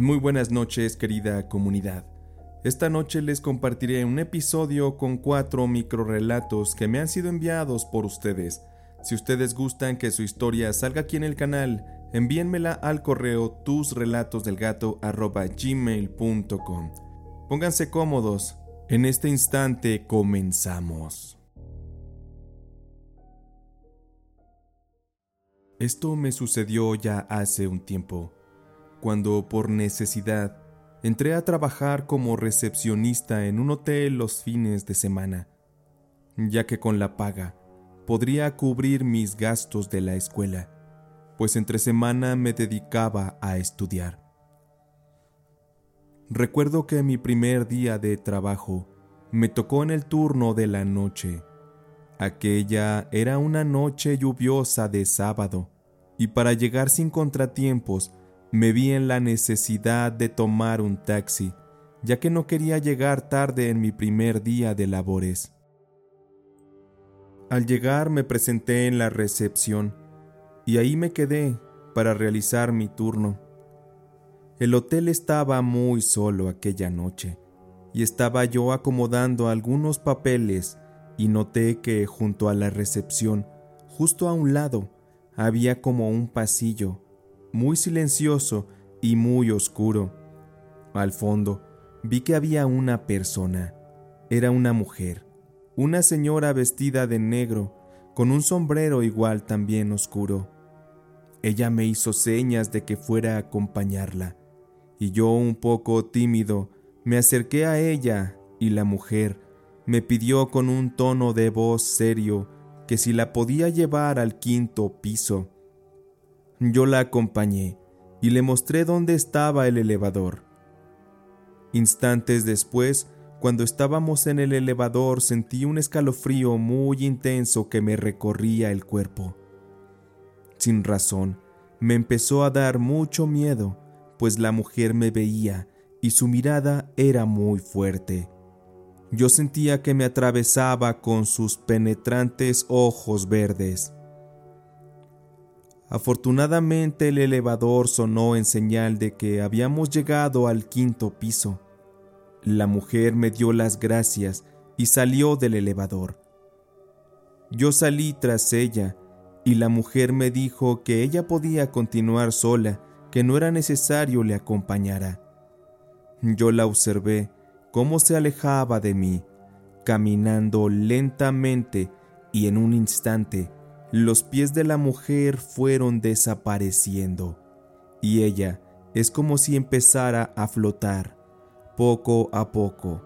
Muy buenas noches, querida comunidad. Esta noche les compartiré un episodio con cuatro microrelatos que me han sido enviados por ustedes. Si ustedes gustan que su historia salga aquí en el canal, envíenmela al correo tusrelatosdelgato@gmail.com. Pónganse cómodos. En este instante comenzamos. Esto me sucedió ya hace un tiempo, cuando por necesidad entré a trabajar como recepcionista en un hotel los fines de semana, ya que con la paga podría cubrir mis gastos de la escuela, pues entre semana me dedicaba a estudiar. Recuerdo que mi primer día de trabajo me tocó en el turno de la noche Aquella era una noche lluviosa de sábado, y para llegar sin contratiempos me vi en la necesidad de tomar un taxi, ya que no quería llegar tarde en mi primer día de labores. Al llegar me presenté en la recepción y ahí me quedé para realizar mi turno. El hotel estaba muy solo aquella noche y estaba yo acomodando algunos papeles y noté que junto a la recepción, justo a un lado, había como un pasillo, muy silencioso y muy oscuro. Al fondo vi que había una persona. Era una mujer, una señora vestida de negro, con un sombrero igual también oscuro. Ella me hizo señas de que fuera a acompañarla, y yo un poco tímido me acerqué a ella y la mujer, me pidió con un tono de voz serio que si la podía llevar al quinto piso. Yo la acompañé y le mostré dónde estaba el elevador. Instantes después, cuando estábamos en el elevador, sentí un escalofrío muy intenso que me recorría el cuerpo. Sin razón, me empezó a dar mucho miedo, pues la mujer me veía y su mirada era muy fuerte. Yo sentía que me atravesaba con sus penetrantes ojos verdes. Afortunadamente el elevador sonó en señal de que habíamos llegado al quinto piso. La mujer me dio las gracias y salió del elevador. Yo salí tras ella y la mujer me dijo que ella podía continuar sola, que no era necesario le acompañara. Yo la observé cómo se alejaba de mí, caminando lentamente y en un instante los pies de la mujer fueron desapareciendo y ella es como si empezara a flotar poco a poco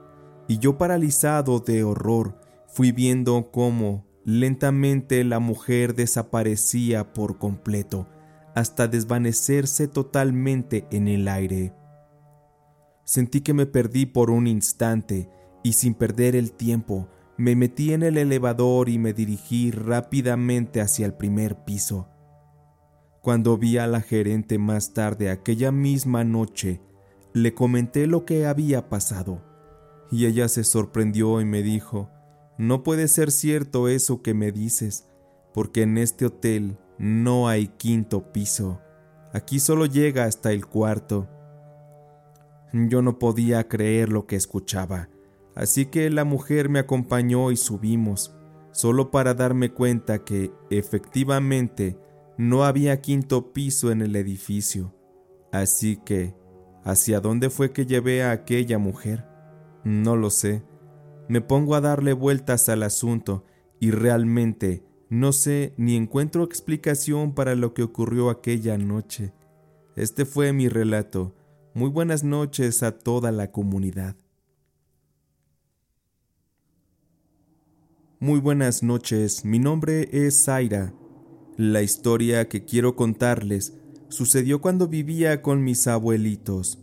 y yo paralizado de horror fui viendo cómo lentamente la mujer desaparecía por completo hasta desvanecerse totalmente en el aire. Sentí que me perdí por un instante y sin perder el tiempo me metí en el elevador y me dirigí rápidamente hacia el primer piso. Cuando vi a la gerente más tarde aquella misma noche, le comenté lo que había pasado y ella se sorprendió y me dijo, no puede ser cierto eso que me dices, porque en este hotel no hay quinto piso, aquí solo llega hasta el cuarto. Yo no podía creer lo que escuchaba, así que la mujer me acompañó y subimos, solo para darme cuenta que, efectivamente, no había quinto piso en el edificio. Así que, ¿hacia dónde fue que llevé a aquella mujer? No lo sé. Me pongo a darle vueltas al asunto y realmente no sé ni encuentro explicación para lo que ocurrió aquella noche. Este fue mi relato muy buenas noches a toda la comunidad. Muy buenas noches, mi nombre es Zaira. La historia que quiero contarles sucedió cuando vivía con mis abuelitos.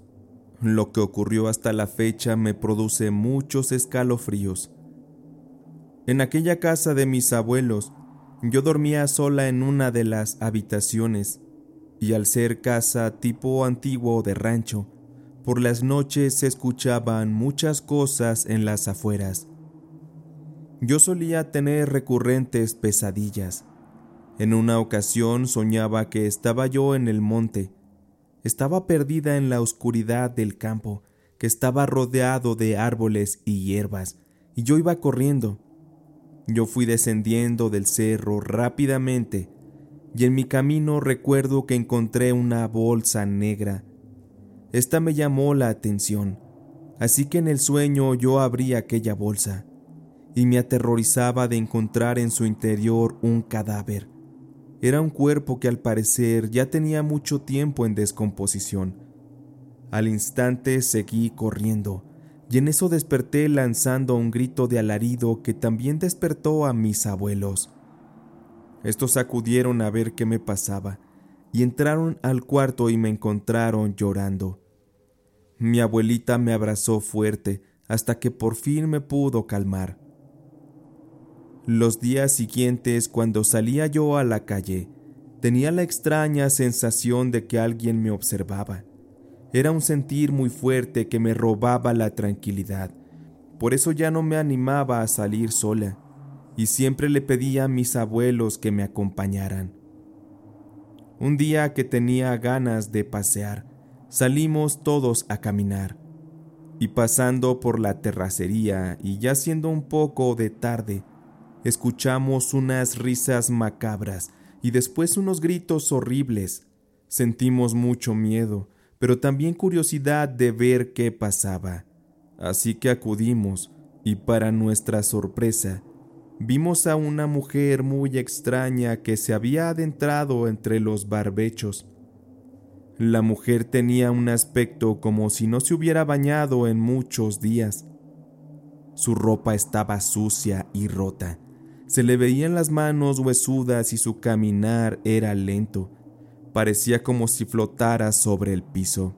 Lo que ocurrió hasta la fecha me produce muchos escalofríos. En aquella casa de mis abuelos, yo dormía sola en una de las habitaciones, y al ser casa tipo antiguo de rancho, por las noches se escuchaban muchas cosas en las afueras. Yo solía tener recurrentes pesadillas. En una ocasión soñaba que estaba yo en el monte, estaba perdida en la oscuridad del campo, que estaba rodeado de árboles y hierbas, y yo iba corriendo. Yo fui descendiendo del cerro rápidamente, y en mi camino recuerdo que encontré una bolsa negra. Esta me llamó la atención, así que en el sueño yo abrí aquella bolsa, y me aterrorizaba de encontrar en su interior un cadáver. Era un cuerpo que al parecer ya tenía mucho tiempo en descomposición. Al instante seguí corriendo, y en eso desperté lanzando un grito de alarido que también despertó a mis abuelos. Estos acudieron a ver qué me pasaba, y entraron al cuarto y me encontraron llorando. Mi abuelita me abrazó fuerte hasta que por fin me pudo calmar. Los días siguientes, cuando salía yo a la calle, tenía la extraña sensación de que alguien me observaba. Era un sentir muy fuerte que me robaba la tranquilidad. Por eso ya no me animaba a salir sola, y siempre le pedía a mis abuelos que me acompañaran. Un día que tenía ganas de pasear, salimos todos a caminar, y pasando por la terracería y ya siendo un poco de tarde, Escuchamos unas risas macabras y después unos gritos horribles. Sentimos mucho miedo, pero también curiosidad de ver qué pasaba. Así que acudimos y para nuestra sorpresa, vimos a una mujer muy extraña que se había adentrado entre los barbechos. La mujer tenía un aspecto como si no se hubiera bañado en muchos días. Su ropa estaba sucia y rota, se le veían las manos huesudas y su caminar era lento. Parecía como si flotara sobre el piso.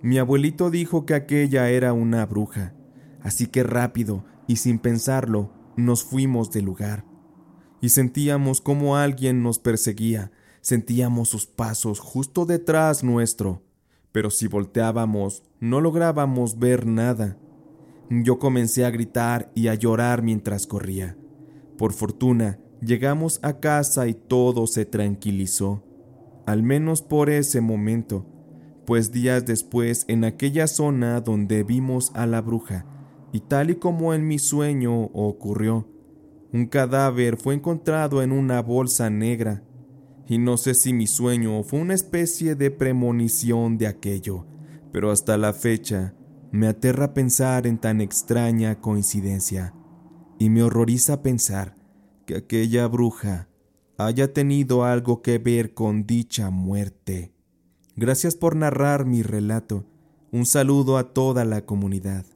Mi abuelito dijo que aquella era una bruja, así que rápido y sin pensarlo nos fuimos del lugar. Y sentíamos como alguien nos perseguía, sentíamos sus pasos justo detrás nuestro, pero si volteábamos no lográbamos ver nada. Yo comencé a gritar y a llorar mientras corría. Por fortuna, llegamos a casa y todo se tranquilizó, al menos por ese momento, pues días después en aquella zona donde vimos a la bruja, y tal y como en mi sueño ocurrió, un cadáver fue encontrado en una bolsa negra, y no sé si mi sueño fue una especie de premonición de aquello, pero hasta la fecha me aterra pensar en tan extraña coincidencia, y me horroriza pensar que aquella bruja haya tenido algo que ver con dicha muerte. Gracias por narrar mi relato. Un saludo a toda la comunidad.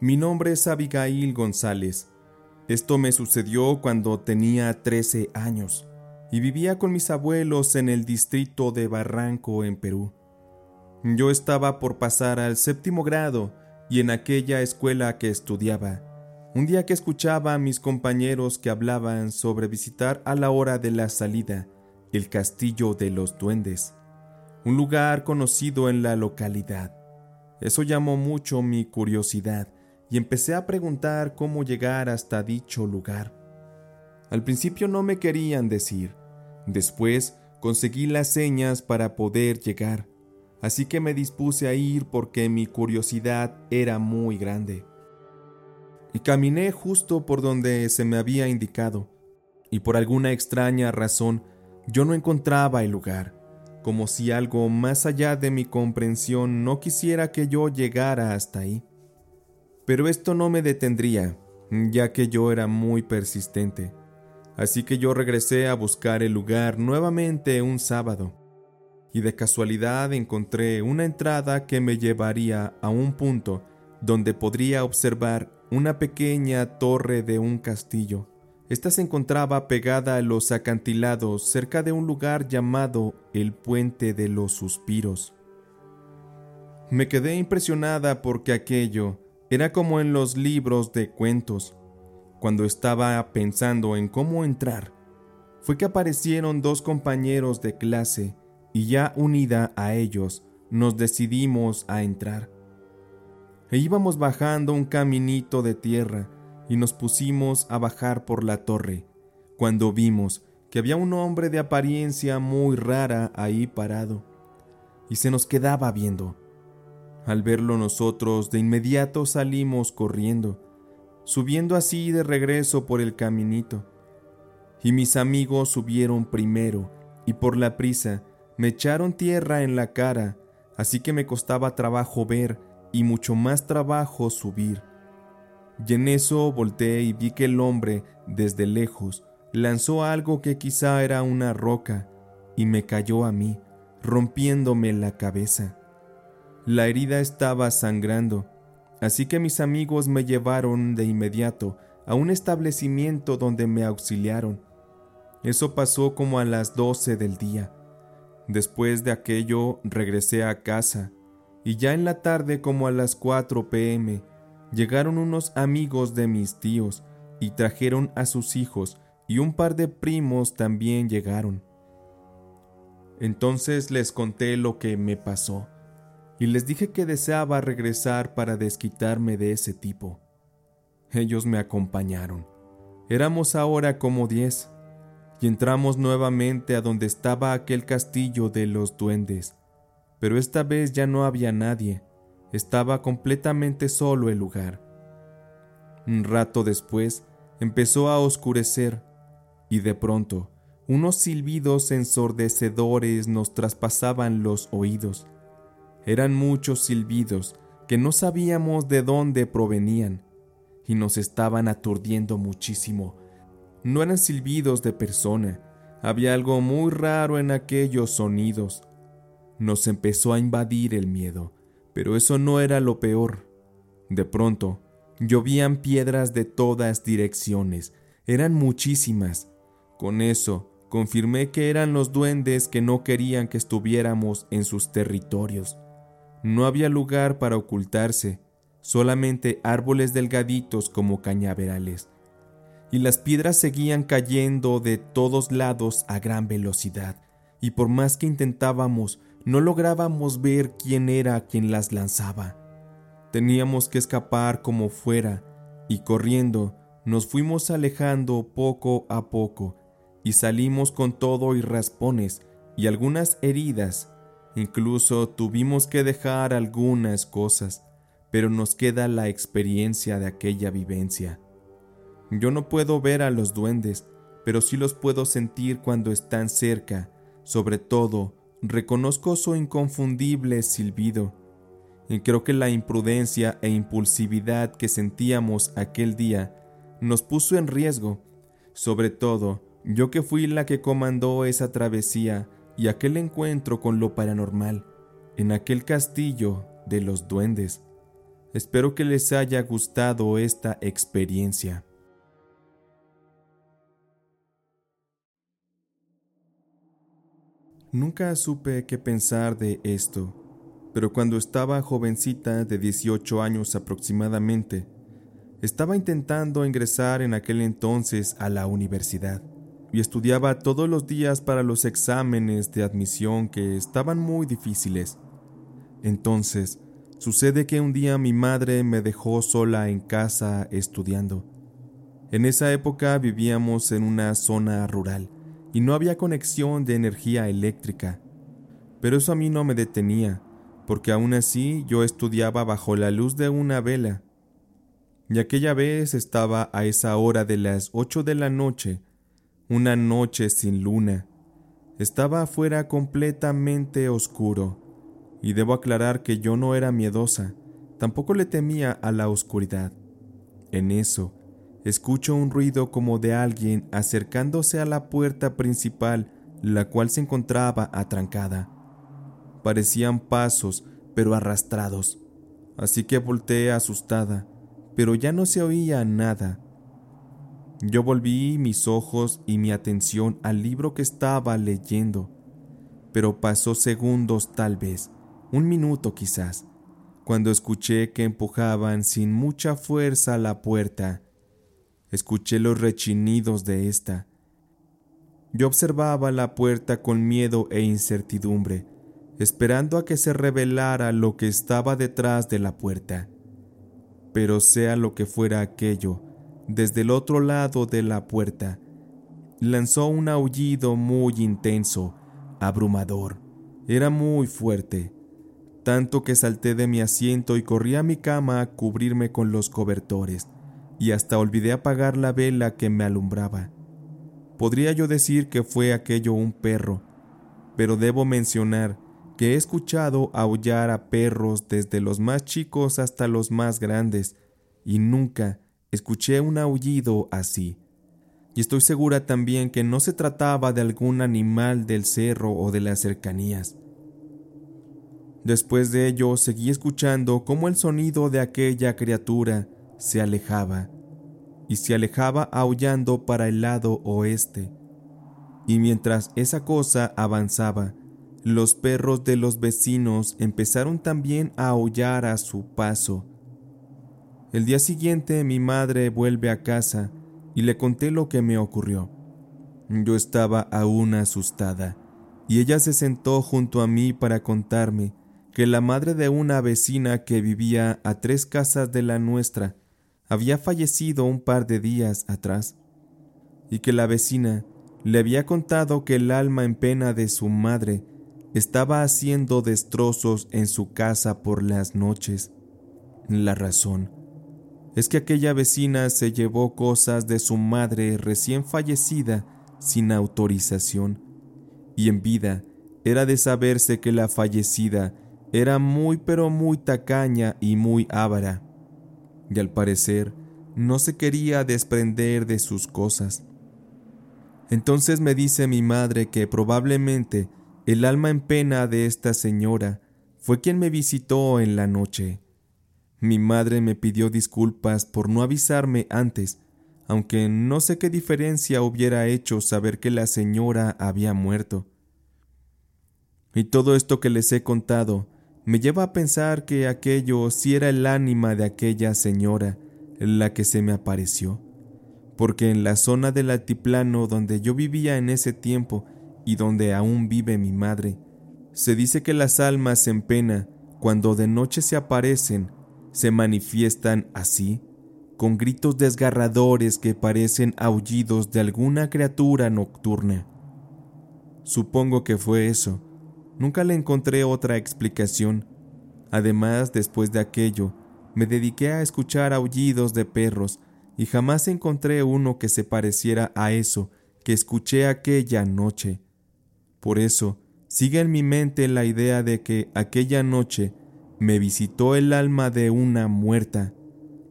Mi nombre es Abigail González. Esto me sucedió cuando tenía 13 años y vivía con mis abuelos en el distrito de Barranco, en Perú. Yo estaba por pasar al séptimo grado y en aquella escuela que estudiaba, un día que escuchaba a mis compañeros que hablaban sobre visitar a la hora de la salida el castillo de los duendes, un lugar conocido en la localidad. Eso llamó mucho mi curiosidad y empecé a preguntar cómo llegar hasta dicho lugar. Al principio no me querían decir, Después conseguí las señas para poder llegar, así que me dispuse a ir porque mi curiosidad era muy grande. Y caminé justo por donde se me había indicado, y por alguna extraña razón yo no encontraba el lugar, como si algo más allá de mi comprensión no quisiera que yo llegara hasta ahí. Pero esto no me detendría, ya que yo era muy persistente Así que yo regresé a buscar el lugar nuevamente un sábado, y de casualidad encontré una entrada que me llevaría a un punto donde podría observar una pequeña torre de un castillo, Esta se encontraba pegada a los acantilados cerca de un lugar llamado el Puente de los Suspiros. Me quedé impresionada porque aquello era como en los libros de cuentos. Cuando estaba pensando en cómo entrar, fue que aparecieron dos compañeros de clase y ya unida a ellos nos decidimos a entrar. E íbamos bajando un caminito de tierra y nos pusimos a bajar por la torre, cuando vimos que había un hombre de apariencia muy rara ahí parado, y se nos quedaba viendo. Al verlo nosotros de inmediato salimos corriendo, subiendo así de regreso por el caminito. Y mis amigos subieron primero, y por la prisa me echaron tierra en la cara, así que me costaba trabajo ver y mucho más trabajo subir. Y en eso volteé y vi que el hombre, desde lejos, lanzó algo que quizá era una roca, y me cayó a mí, rompiéndome la cabeza. La herida estaba sangrando, así que mis amigos me llevaron de inmediato a un establecimiento donde me auxiliaron. Eso pasó como a las doce del día. Después de aquello regresé a casa, y ya en la tarde como a las 4 pm llegaron unos amigos de mis tíos y trajeron a sus hijos y un par de primos también llegaron. Entonces les conté lo que me pasó y les dije que deseaba regresar para desquitarme de ese tipo. Ellos me acompañaron. Éramos ahora como diez, y entramos nuevamente a donde estaba aquel castillo de los duendes, pero esta vez ya no había nadie, estaba completamente solo el lugar. Un rato después empezó a oscurecer, y de pronto unos silbidos ensordecedores nos traspasaban los oídos. Eran muchos silbidos que no sabíamos de dónde provenían y nos estaban aturdiendo muchísimo. No eran silbidos de persona, había algo muy raro en aquellos sonidos. Nos empezó a invadir el miedo, pero eso no era lo peor. De pronto, llovían piedras de todas direcciones, eran muchísimas. Con eso, confirmé que eran los duendes que no querían que estuviéramos en sus territorios. No había lugar para ocultarse, solamente árboles delgaditos como cañaverales. Y las piedras seguían cayendo de todos lados a gran velocidad, y por más que intentábamos, no lográbamos ver quién era quien las lanzaba. Teníamos que escapar como fuera, y corriendo nos fuimos alejando poco a poco, y salimos con todo y raspones y algunas heridas Incluso tuvimos que dejar algunas cosas, pero nos queda la experiencia de aquella vivencia. Yo no puedo ver a los duendes, pero sí los puedo sentir cuando están cerca. Sobre todo, reconozco su inconfundible silbido. Y creo que la imprudencia e impulsividad que sentíamos aquel día nos puso en riesgo. Sobre todo, yo que fui la que comandó esa travesía y aquel encuentro con lo paranormal en aquel castillo de los duendes. Espero que les haya gustado esta experiencia. Nunca supe qué pensar de esto, pero cuando estaba jovencita de 18 años aproximadamente, estaba intentando ingresar en aquel entonces a la universidad y estudiaba todos los días para los exámenes de admisión que estaban muy difíciles. Entonces, sucede que un día mi madre me dejó sola en casa estudiando. En esa época vivíamos en una zona rural y no había conexión de energía eléctrica. Pero eso a mí no me detenía, porque aún así yo estudiaba bajo la luz de una vela. Y aquella vez estaba a esa hora de las ocho de la noche una noche sin luna. Estaba afuera completamente oscuro, y debo aclarar que yo no era miedosa, tampoco le temía a la oscuridad. En eso, escucho un ruido como de alguien acercándose a la puerta principal, la cual se encontraba atrancada. Parecían pasos, pero arrastrados. Así que volteé asustada, pero ya no se oía nada Yo volví mis ojos y mi atención al libro que estaba leyendo, pero pasó segundos tal vez, un minuto quizás, cuando escuché que empujaban sin mucha fuerza la puerta. Escuché los rechinidos de esta. Yo observaba la puerta con miedo e incertidumbre, esperando a que se revelara lo que estaba detrás de la puerta. Pero sea lo que fuera aquello, desde el otro lado de la puerta, lanzó un aullido muy intenso, abrumador. Era muy fuerte, tanto que salté de mi asiento y corrí a mi cama a cubrirme con los cobertores, y hasta olvidé apagar la vela que me alumbraba. Podría yo decir que fue aquello un perro, pero debo mencionar que he escuchado aullar a perros desde los más chicos hasta los más grandes, y nunca escuché un aullido así. Y estoy segura también que no se trataba de algún animal del cerro o de las cercanías. Después de ello seguí escuchando cómo el sonido de aquella criatura se alejaba, y se alejaba aullando para el lado oeste. Y mientras esa cosa avanzaba, los perros de los vecinos empezaron también a aullar a su paso. El día siguiente mi madre vuelve a casa y le conté lo que me ocurrió. Yo estaba aún asustada, y ella se sentó junto a mí para contarme que la madre de una vecina que vivía a tres casas de la nuestra había fallecido un par de días atrás, y que la vecina le había contado que el alma en pena de su madre estaba haciendo destrozos en su casa por las noches. La razón es que aquella vecina se llevó cosas de su madre recién fallecida sin autorización, y en vida era de saberse que la fallecida era muy pero muy tacaña y muy ávara, y al parecer no se quería desprender de sus cosas. Entonces me dice mi madre que probablemente el alma en pena de esta señora fue quien me visitó en la noche. Mi madre me pidió disculpas por no avisarme antes, aunque no sé qué diferencia hubiera hecho saber que la señora había muerto. Y todo esto que les he contado me lleva a pensar que aquello sí era el ánima de aquella señora, la que se me apareció, porque en la zona del altiplano donde yo vivía en ese tiempo y donde aún vive mi madre. Se dice que las almas en pena, cuando de noche se aparecen, se manifiestan así, con gritos desgarradores que parecen aullidos de alguna criatura nocturna. Supongo que fue eso. Nunca le encontré otra explicación. Además, después de aquello, me dediqué a escuchar aullidos de perros y jamás encontré uno que se pareciera a eso que escuché aquella noche. Por eso, sigue en mi mente la idea de que aquella noche me visitó el alma de una muerta.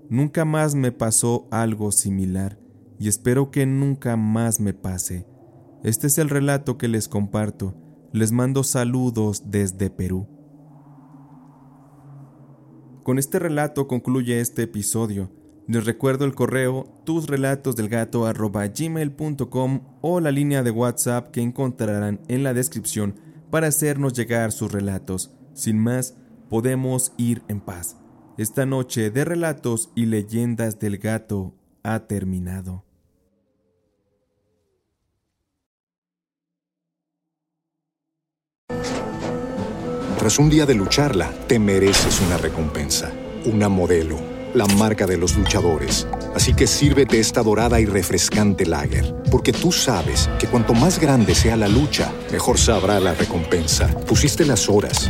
Nunca más me pasó algo similar y espero que nunca más me pase. Este es el relato que les comparto. Les mando saludos desde Perú. Con este relato concluye este episodio. Les recuerdo el correo tusrelatosdelgato.gmail.com o la línea de WhatsApp que encontrarán en la descripción para hacernos llegar sus relatos. Sin más, podemos ir en paz. Esta noche de relatos y leyendas del gato ha terminado. Tras un día de lucharla, te mereces una recompensa, una modelo la marca de los luchadores. Así que sírvete esta dorada y refrescante lager, porque tú sabes que cuanto más grande sea la lucha, mejor sabrá la recompensa. Pusiste las horas,